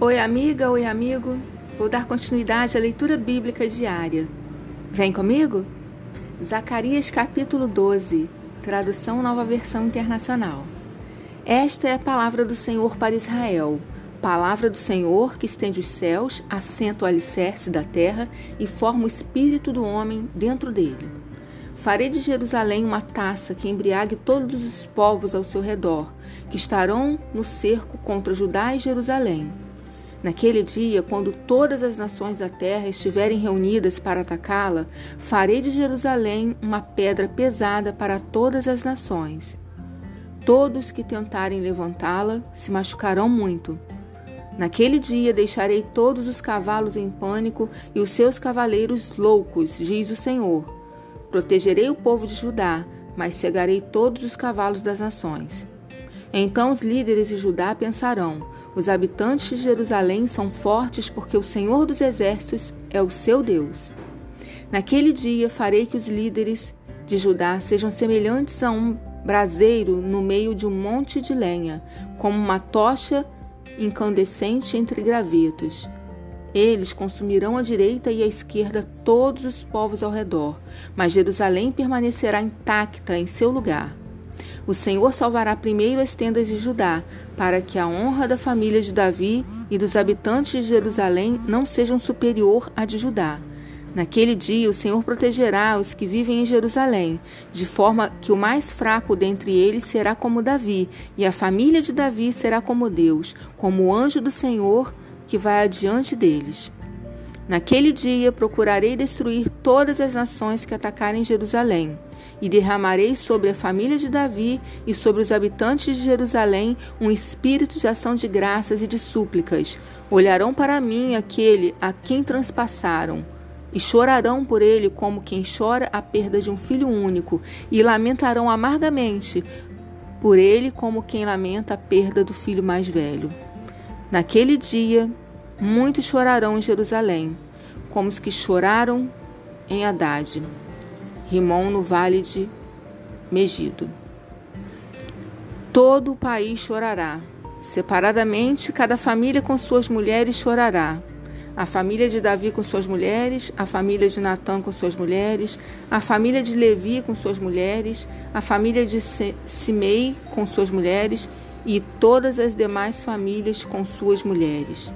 Oi, amiga, oi, amigo. Vou dar continuidade à leitura bíblica diária. Vem comigo? Zacarias capítulo 12, tradução Nova Versão Internacional. Esta é a palavra do Senhor para Israel. Palavra do Senhor que estende os céus, assenta o alicerce da terra e forma o espírito do homem dentro dele. Farei de Jerusalém uma taça que embriague todos os povos ao seu redor, que estarão no cerco contra Judá e Jerusalém. Naquele dia, quando todas as nações da terra estiverem reunidas para atacá-la, farei de Jerusalém uma pedra pesada para todas as nações. Todos que tentarem levantá-la se machucarão muito. Naquele dia deixarei todos os cavalos em pânico e os seus cavaleiros loucos, diz o Senhor. Protegerei o povo de Judá, mas cegarei todos os cavalos das nações. Então os líderes de Judá pensarão: os habitantes de Jerusalém são fortes porque o Senhor dos Exércitos é o seu Deus. Naquele dia farei que os líderes de Judá sejam semelhantes a um braseiro no meio de um monte de lenha, como uma tocha incandescente entre gravetos. Eles consumirão à direita e à esquerda todos os povos ao redor, mas Jerusalém permanecerá intacta em seu lugar. O Senhor salvará primeiro as tendas de Judá, para que a honra da família de Davi e dos habitantes de Jerusalém não sejam superior à de Judá. Naquele dia o Senhor protegerá os que vivem em Jerusalém, de forma que o mais fraco dentre eles será como Davi, e a família de Davi será como Deus, como o anjo do Senhor que vai adiante deles. Naquele dia procurarei destruir todas as nações que atacarem Jerusalém, e derramarei sobre a família de Davi e sobre os habitantes de Jerusalém um espírito de ação de graças e de súplicas. Olharão para mim aquele a quem transpassaram, e chorarão por ele como quem chora a perda de um filho único, e lamentarão amargamente por ele como quem lamenta a perda do filho mais velho. Naquele dia Muitos chorarão em Jerusalém, como os que choraram em Haddad, Rimon no vale de Megido. Todo o país chorará. Separadamente, cada família com suas mulheres chorará. A família de Davi com suas mulheres, a família de Natã com suas mulheres, a família de Levi com suas mulheres, a família de Simei com suas mulheres e todas as demais famílias com suas mulheres.